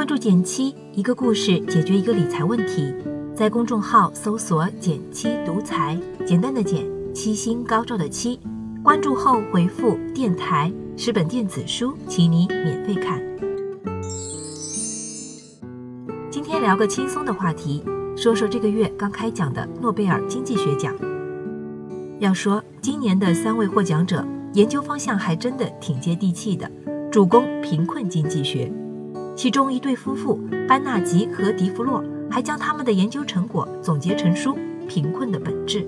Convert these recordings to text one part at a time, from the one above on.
关注减七，一个故事解决一个理财问题。在公众号搜索“减七独裁，简单的简，七星高照的七。关注后回复“电台”，十本电子书，请你免费看。今天聊个轻松的话题，说说这个月刚开奖的诺贝尔经济学奖。要说今年的三位获奖者，研究方向还真的挺接地气的，主攻贫困经济学。其中一对夫妇班纳吉和迪弗洛还将他们的研究成果总结成书《贫困的本质》，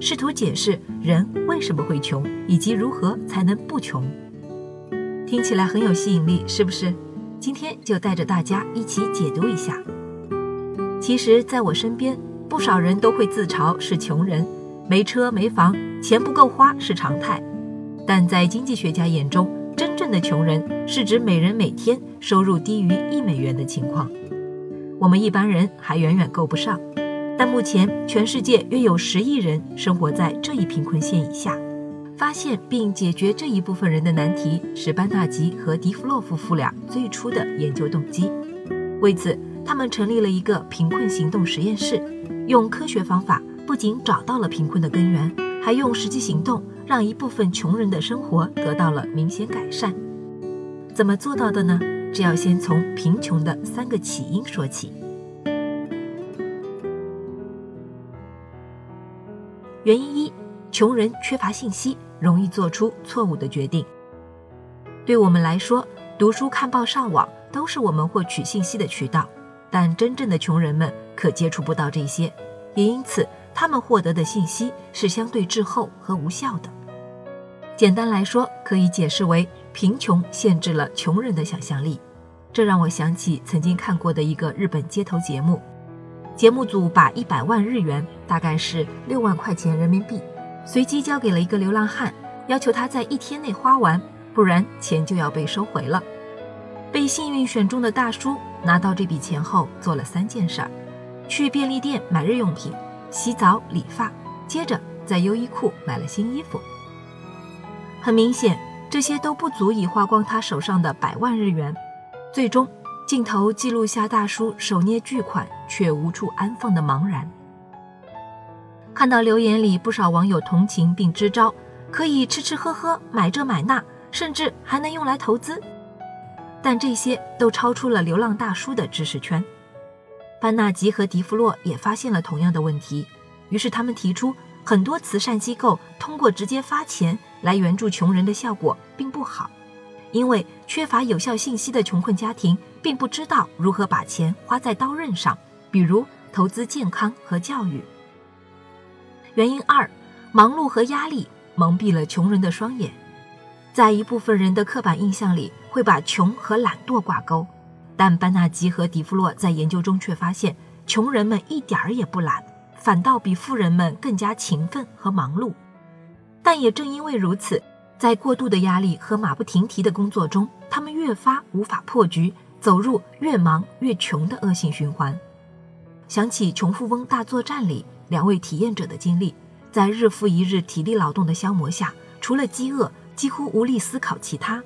试图解释人为什么会穷，以及如何才能不穷。听起来很有吸引力，是不是？今天就带着大家一起解读一下。其实，在我身边，不少人都会自嘲是穷人，没车没房，钱不够花是常态。但在经济学家眼中，的穷人是指每人每天收入低于一美元的情况，我们一般人还远远够不上。但目前全世界约有十亿人生活在这一贫困线以下。发现并解决这一部分人的难题是班纳吉和迪弗洛夫妇俩最初的研究动机。为此，他们成立了一个贫困行动实验室，用科学方法不仅找到了贫困的根源，还用实际行动。让一部分穷人的生活得到了明显改善，怎么做到的呢？这要先从贫穷的三个起因说起。原因一：穷人缺乏信息，容易做出错误的决定。对我们来说，读书、看报、上网都是我们获取信息的渠道，但真正的穷人们可接触不到这些，也因此。他们获得的信息是相对滞后和无效的。简单来说，可以解释为贫穷限制了穷人的想象力。这让我想起曾经看过的一个日本街头节目，节目组把一百万日元（大概是六万块钱人民币）随机交给了一个流浪汉，要求他在一天内花完，不然钱就要被收回了。被幸运选中的大叔拿到这笔钱后，做了三件事儿：去便利店买日用品。洗澡、理发，接着在优衣库买了新衣服。很明显，这些都不足以花光他手上的百万日元。最终，镜头记录下大叔手捏巨款却无处安放的茫然。看到留言里不少网友同情并支招，可以吃吃喝喝、买这买那，甚至还能用来投资。但这些都超出了流浪大叔的知识圈。班纳吉和迪弗洛也发现了同样的问题，于是他们提出，很多慈善机构通过直接发钱来援助穷人的效果并不好，因为缺乏有效信息的穷困家庭并不知道如何把钱花在刀刃上，比如投资健康和教育。原因二，忙碌和压力蒙蔽了穷人的双眼，在一部分人的刻板印象里，会把穷和懒惰挂钩。但班纳吉和迪弗洛在研究中却发现，穷人们一点儿也不懒，反倒比富人们更加勤奋和忙碌。但也正因为如此，在过度的压力和马不停蹄的工作中，他们越发无法破局，走入越忙越穷的恶性循环。想起《穷富翁大作战》里两位体验者的经历，在日复一日体力劳动的消磨下，除了饥饿，几乎无力思考其他。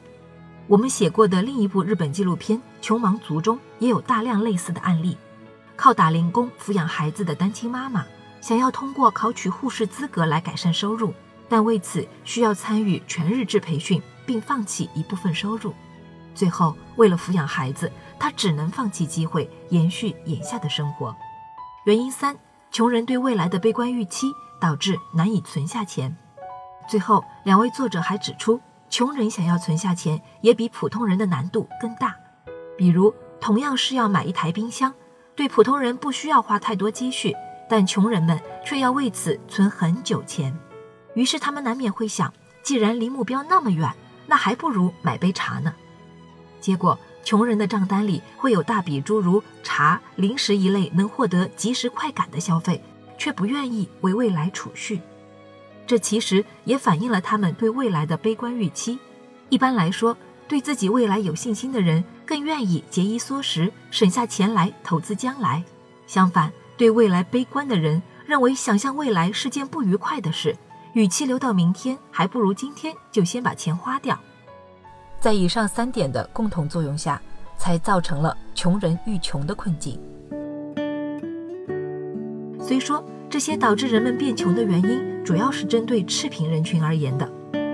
我们写过的另一部日本纪录片《穷忙族》中也有大量类似的案例。靠打零工抚养孩子的单亲妈妈，想要通过考取护士资格来改善收入，但为此需要参与全日制培训，并放弃一部分收入。最后，为了抚养孩子，她只能放弃机会，延续眼下的生活。原因三：穷人对未来的悲观预期，导致难以存下钱。最后，两位作者还指出。穷人想要存下钱，也比普通人的难度更大。比如，同样是要买一台冰箱，对普通人不需要花太多积蓄，但穷人们却要为此存很久钱。于是，他们难免会想：既然离目标那么远，那还不如买杯茶呢。结果，穷人的账单里会有大笔诸如茶、零食一类能获得即时快感的消费，却不愿意为未来储蓄。这其实也反映了他们对未来的悲观预期。一般来说，对自己未来有信心的人更愿意节衣缩食，省下钱来投资将来。相反，对未来悲观的人认为想象未来是件不愉快的事，与其留到明天，还不如今天就先把钱花掉。在以上三点的共同作用下，才造成了穷人愈穷的困境。虽说这些导致人们变穷的原因主要是针对赤贫人群而言的，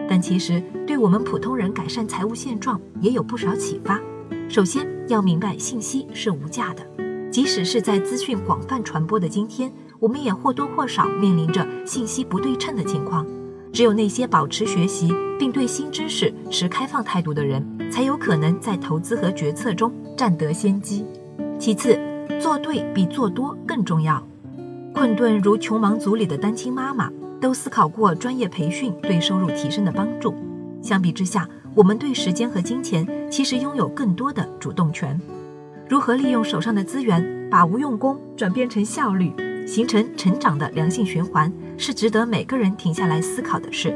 但其实对我们普通人改善财务现状也有不少启发。首先要明白，信息是无价的，即使是在资讯广泛传播的今天，我们也或多或少面临着信息不对称的情况。只有那些保持学习并对新知识持开放态度的人，才有可能在投资和决策中占得先机。其次，做对比做多更重要。困顿如穷忙族里的单亲妈妈，都思考过专业培训对收入提升的帮助。相比之下，我们对时间和金钱其实拥有更多的主动权。如何利用手上的资源，把无用功转变成效率，形成成长的良性循环，是值得每个人停下来思考的事。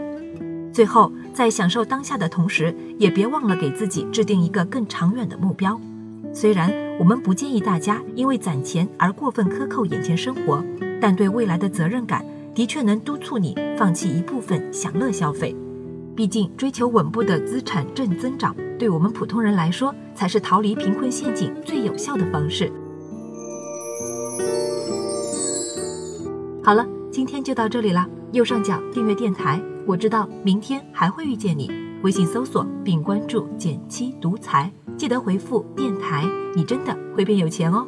最后，在享受当下的同时，也别忘了给自己制定一个更长远的目标。虽然我们不建议大家因为攒钱而过分克扣眼前生活。但对未来的责任感的确能督促你放弃一部分享乐消费，毕竟追求稳步的资产正增长，对我们普通人来说才是逃离贫困陷阱最有效的方式。好了，今天就到这里啦，右上角订阅电台，我知道明天还会遇见你。微信搜索并关注“减七独裁，记得回复“电台”，你真的会变有钱哦。